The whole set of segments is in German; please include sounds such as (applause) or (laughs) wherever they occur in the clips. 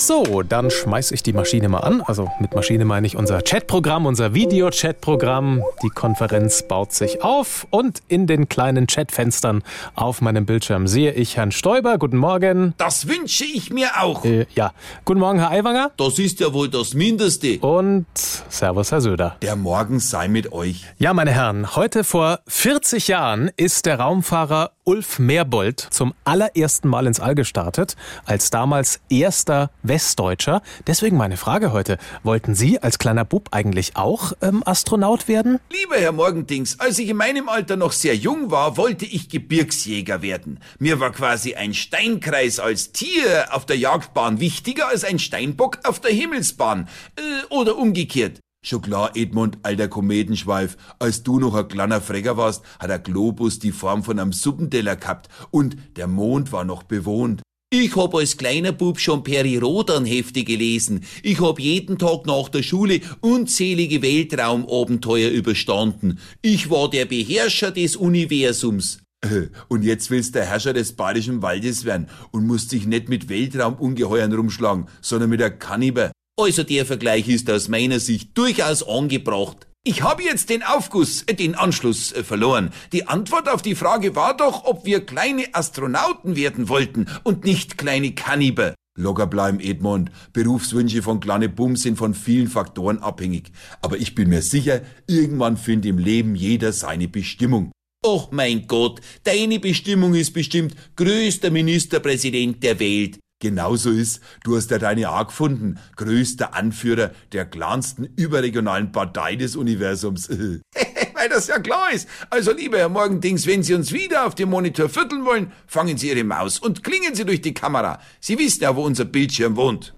So, dann schmeiß ich die Maschine mal an. Also mit Maschine meine ich unser Chatprogramm, unser Video-Chatprogramm. Die Konferenz baut sich auf und in den kleinen Chatfenstern auf meinem Bildschirm sehe ich Herrn Stoiber. Guten Morgen. Das wünsche ich mir auch. Äh, ja, guten Morgen, Herr Aiwanger. Das ist ja wohl das Mindeste. Und Servus, Herr Söder. Der Morgen sei mit euch. Ja, meine Herren, heute vor 40 Jahren ist der Raumfahrer Ulf Merbold zum allerersten Mal ins All gestartet, als damals erster Westdeutscher. Deswegen meine Frage heute. Wollten Sie als kleiner Bub eigentlich auch ähm, Astronaut werden? Lieber Herr Morgendings, als ich in meinem Alter noch sehr jung war, wollte ich Gebirgsjäger werden. Mir war quasi ein Steinkreis als Tier auf der Jagdbahn wichtiger als ein Steinbock auf der Himmelsbahn. Äh, oder umgekehrt. Schon klar, Edmund, alter Kometenschweif, als du noch ein kleiner Frecker warst, hat der Globus die Form von einem Suppenteller gehabt und der Mond war noch bewohnt. Ich hab als kleiner Bub schon Peri-Rodan-Hefte gelesen. Ich hab jeden Tag nach der Schule unzählige Weltraumabenteuer überstanden. Ich war der Beherrscher des Universums. Äh, Und jetzt willst der Herrscher des Badischen Waldes werden und musst dich nicht mit Weltraumungeheuern rumschlagen, sondern mit der Kanniber. Also der Vergleich ist aus meiner Sicht durchaus angebracht. Ich habe jetzt den Aufguss, äh, den Anschluss äh, verloren. Die Antwort auf die Frage war doch, ob wir kleine Astronauten werden wollten und nicht kleine Kanniber. Locker bleiben, Edmund. Berufswünsche von kleine Bums sind von vielen Faktoren abhängig. Aber ich bin mir sicher, irgendwann findet im Leben jeder seine Bestimmung. Och mein Gott, deine Bestimmung ist bestimmt größter Ministerpräsident der Welt. Genauso ist, du hast ja deine A gefunden, größter Anführer der kleinsten überregionalen Partei des Universums. (laughs) Weil das ja klar ist. Also lieber Herr Morgendings, wenn Sie uns wieder auf dem Monitor vierteln wollen, fangen Sie Ihre Maus und klingen Sie durch die Kamera. Sie wissen ja, wo unser Bildschirm wohnt.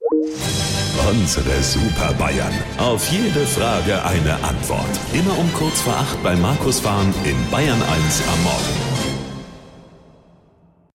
Unsere Super Bayern. Auf jede Frage eine Antwort. Immer um kurz vor acht bei Markus Fahren in Bayern 1 am Morgen.